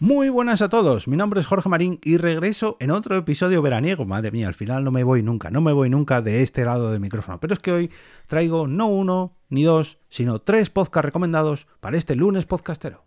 Muy buenas a todos, mi nombre es Jorge Marín y regreso en otro episodio veraniego. Madre mía, al final no me voy nunca, no me voy nunca de este lado del micrófono. Pero es que hoy traigo no uno ni dos, sino tres podcasts recomendados para este lunes podcastero.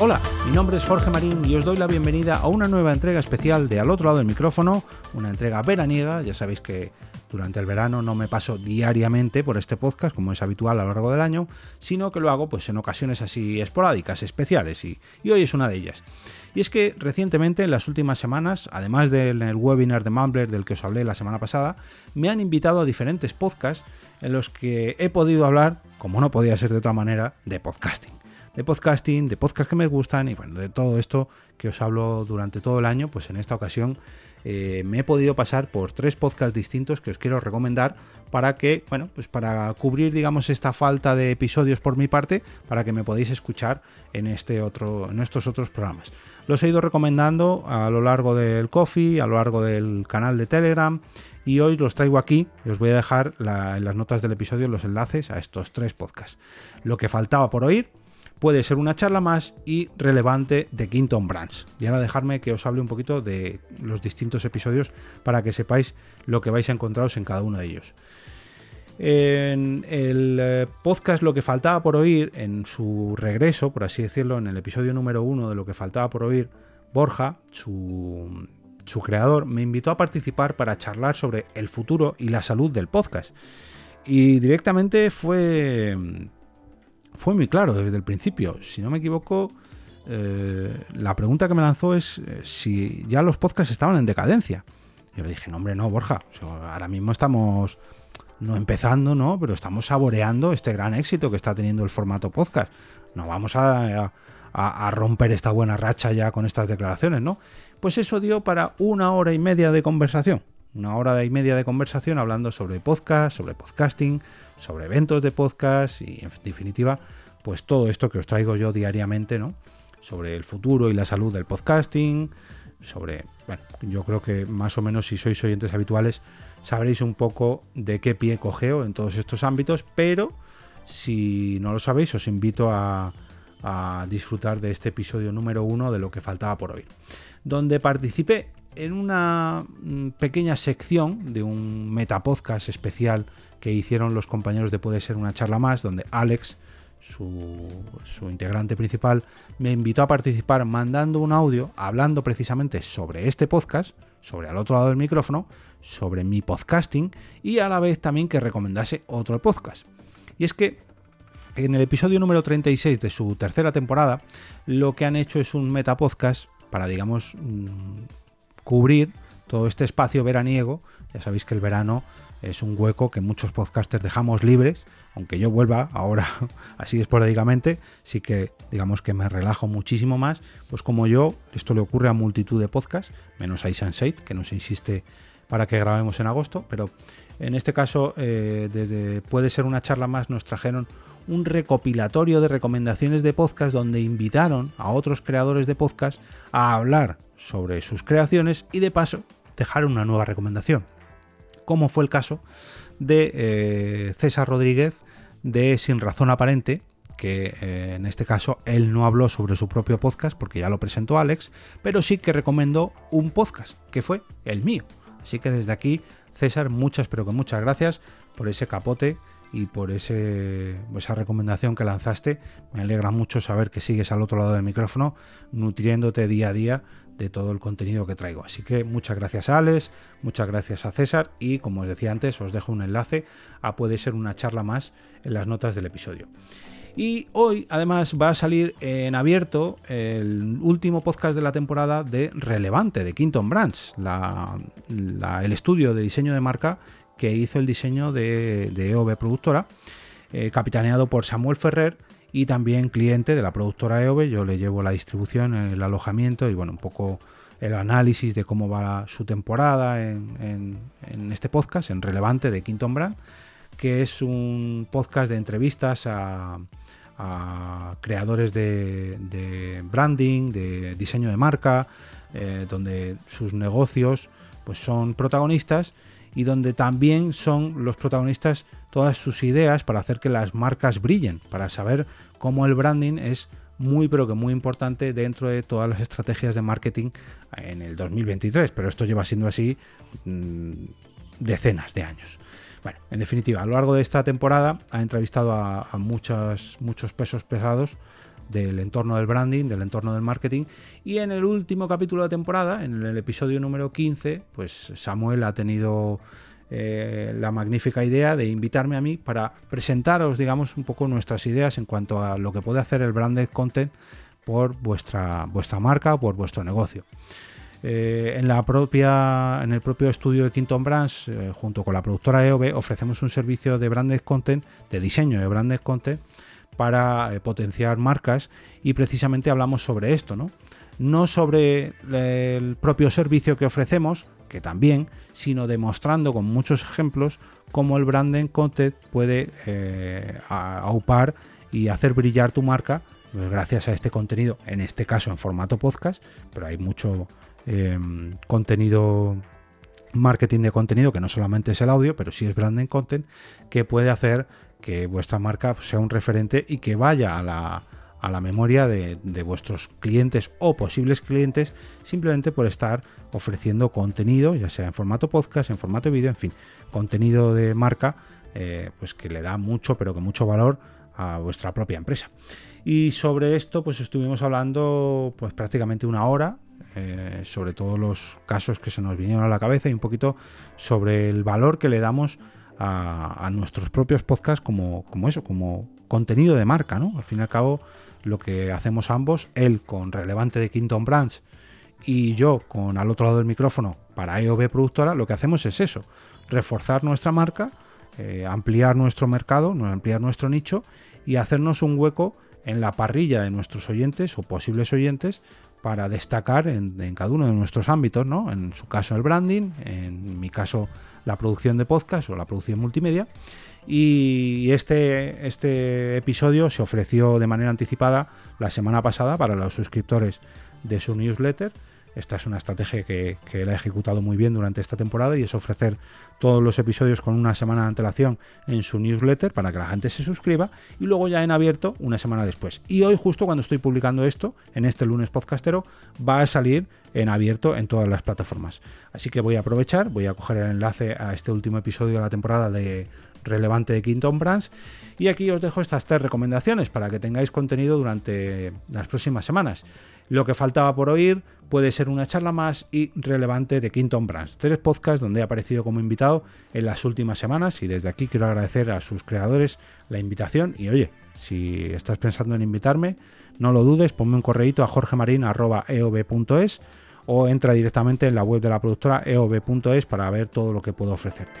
Hola, mi nombre es Jorge Marín y os doy la bienvenida a una nueva entrega especial de Al otro lado del micrófono, una entrega veraniega, ya sabéis que durante el verano no me paso diariamente por este podcast, como es habitual a lo largo del año, sino que lo hago pues en ocasiones así esporádicas, especiales, y, hoy es una de ellas. Y es que recientemente, en las últimas semanas, además del webinar de Mumbler del que os hablé la semana pasada, me han invitado a diferentes podcasts en los que he podido hablar, como no podía ser de otra manera, de podcasting. De podcasting, de podcasts que me gustan y bueno, de todo esto que os hablo durante todo el año, pues en esta ocasión eh, me he podido pasar por tres podcasts distintos que os quiero recomendar para que, bueno, pues para cubrir, digamos, esta falta de episodios por mi parte, para que me podáis escuchar en este otro, en estos otros programas. Los he ido recomendando a lo largo del coffee, a lo largo del canal de Telegram y hoy los traigo aquí os voy a dejar en las notas del episodio los enlaces a estos tres podcasts. Lo que faltaba por oír puede ser una charla más y relevante de Quinton Branch. Y ahora dejarme que os hable un poquito de los distintos episodios para que sepáis lo que vais a encontraros en cada uno de ellos. En el eh, podcast Lo que faltaba por oír, en su regreso, por así decirlo, en el episodio número uno de Lo que faltaba por oír, Borja, su creador, me invitó a participar para charlar sobre el futuro y la salud del podcast. Y directamente fue fue muy claro desde el principio. Si no me equivoco, eh, la pregunta que me lanzó es eh, si ya los podcasts estaban en decadencia. Yo le dije, no, hombre, no, Borja. ahora mismo estamos, no empezando, ¿no? Pero estamos saboreando este gran éxito que está teniendo el formato podcast. No vamos a, a, romper esta buena racha ya con estas declaraciones, ¿no? Pues eso dio para una hora y media de conversación. Una hora y media de conversación hablando sobre podcast, sobre podcasting, sobre eventos de podcast y en definitiva, pues todo esto que os traigo yo diariamente, ¿no? Sobre el futuro y la salud del podcasting, sobre, bueno, yo creo que más o menos si sois oyentes habituales sabréis un poco de qué pie cogeo en todos estos ámbitos, pero si no lo sabéis os invito a, a disfrutar de este episodio número uno de lo que faltaba por hoy, donde participé en una mm, pequeña sección de un metapodcast especial que hicieron los compañeros de Puede ser una charla más, donde Alex, su, integrante principal, me invitó a participar mandando un audio hablando precisamente sobre este podcast, sobre al otro lado del micrófono, sobre mi podcasting y a la vez también que recomendase otro podcast. Y es que en el episodio número 36 de su tercera temporada, lo que han hecho es un metapodcast para, digamos, mm, cubrir todo este espacio veraniego. Ya sabéis que el verano es un hueco que muchos podcasters dejamos libres, aunque yo vuelva ahora así esporádicamente, sí que digamos que me relajo muchísimo más, pues como yo, esto le ocurre a multitud de podcasts, menos a Isansate, que nos insiste para que grabemos en agosto, pero en este caso, eh, desde puede ser una charla más, nos trajeron un recopilatorio de recomendaciones de podcast donde invitaron a otros creadores de podcast a hablar sobre sus creaciones y de paso dejar una nueva recomendación como fue el caso de eh, César Rodríguez de Sin Razón Aparente, que eh, en este caso él no habló sobre su propio podcast porque ya lo presentó Alex, pero sí que recomendó un podcast, que fue el mío. Así que desde aquí, César, muchas, pero que muchas gracias por ese capote y por ese, esa recomendación que lanzaste. Me alegra mucho saber que sigues al otro lado del micrófono, nutriéndote día a día de todo el contenido que traigo. Así que muchas gracias a Alex, muchas gracias a César y como os decía antes, os dejo un enlace a puede ser una charla más en las notas del episodio. Y hoy además va a salir en abierto el último podcast de la temporada de Relevante, de Quinton Branch, el estudio de diseño de marca que hizo el diseño de, EOB Productora, eh, capitaneado por Samuel Ferrer y también cliente de la productora EOB. Yo le llevo la distribución, el alojamiento y bueno, un poco el análisis de cómo va su temporada en, este podcast, en Relevante de Quinton Brand, que es un podcast de entrevistas a, a creadores de, branding, de diseño de marca, eh, donde sus negocios pues son protagonistas y donde también son los protagonistas todas sus ideas para hacer que las marcas brillen, para saber cómo el branding es muy pero que muy importante dentro de todas las estrategias de marketing en el 2023, pero esto lleva siendo así mm, decenas de años. Bueno, en definitiva, a lo largo de esta temporada ha entrevistado a, muchos, muchos pesos pesados del entorno del branding, del entorno del marketing. Y en el último capítulo de temporada, en el episodio número 15, pues Samuel ha tenido eh, la magnífica idea de invitarme a mí para presentaros, digamos, un poco nuestras ideas en cuanto a lo que puede hacer el branded content por vuestra, vuestra marca o por vuestro negocio. Eh, en, la propia, en el propio estudio de Quinton Brands, eh, junto con la productora EOB, ofrecemos un servicio de branded content, de diseño de branded content, para eh, potenciar marcas y precisamente hablamos sobre esto, ¿no? No sobre el propio servicio que ofrecemos, que también, sino demostrando con muchos ejemplos cómo el branded content puede aupar y hacer brillar tu marca pues gracias a este contenido, en este caso en formato podcast, pero hay mucho Em, contenido marketing de contenido, que no solamente es el audio, pero sí es branding content, que puede hacer que vuestra marca sea un referente y que vaya a la, a la memoria de, vuestros clientes o posibles clientes simplemente por estar ofreciendo contenido, ya sea en formato podcast, en formato vídeo, en fin, contenido de marca, eh, pues que le da mucho, pero que mucho valor a vuestra propia empresa. Y sobre esto, pues estuvimos hablando pues prácticamente una hora eh, sobre todos los casos que se nos vinieron a la cabeza y un poquito sobre el valor que le damos nuestros propios podcasts como, como eso, como contenido de marca, ¿no? Al fin y al cabo, lo que hacemos ambos, él con relevante de Quinton Branch y yo con al otro lado del micrófono para EOB Productora, lo que hacemos es eso, reforzar nuestra marca, eh, ampliar nuestro mercado, ampliar nuestro nicho y hacernos un hueco en la parrilla de nuestros oyentes o posibles oyentes para destacar en, cada uno de nuestros ámbitos, ¿no? En su caso el branding, en mi caso la producción de podcast o la producción multimedia. Y este, este episodio se ofreció de manera anticipada la semana pasada para los suscriptores de su newsletter esta es una estrategia que, que, la he ejecutado muy bien durante esta temporada y es ofrecer todos los episodios con una semana de antelación en su newsletter para que la gente se suscriba y luego ya en abierto una semana después. Y hoy justo cuando estoy publicando esto, en este lunes podcastero, va a salir en abierto en todas las plataformas. Así que voy a aprovechar, voy a coger el enlace a este último episodio de la temporada de relevante de Quinton Brands. Y aquí os dejo estas tres recomendaciones para que tengáis contenido durante las próximas semanas. Lo que faltaba por oír puede ser una charla más y relevante de Quinton Brands. Tres podcasts donde he aparecido como invitado en las últimas semanas y desde aquí quiero agradecer a sus creadores la invitación y oye, si estás pensando en invitarme, no lo dudes, ponme un correíto a jorgemarin.eob.es o entra directamente en la web de la productora eob.es para ver todo lo que puedo ofrecerte.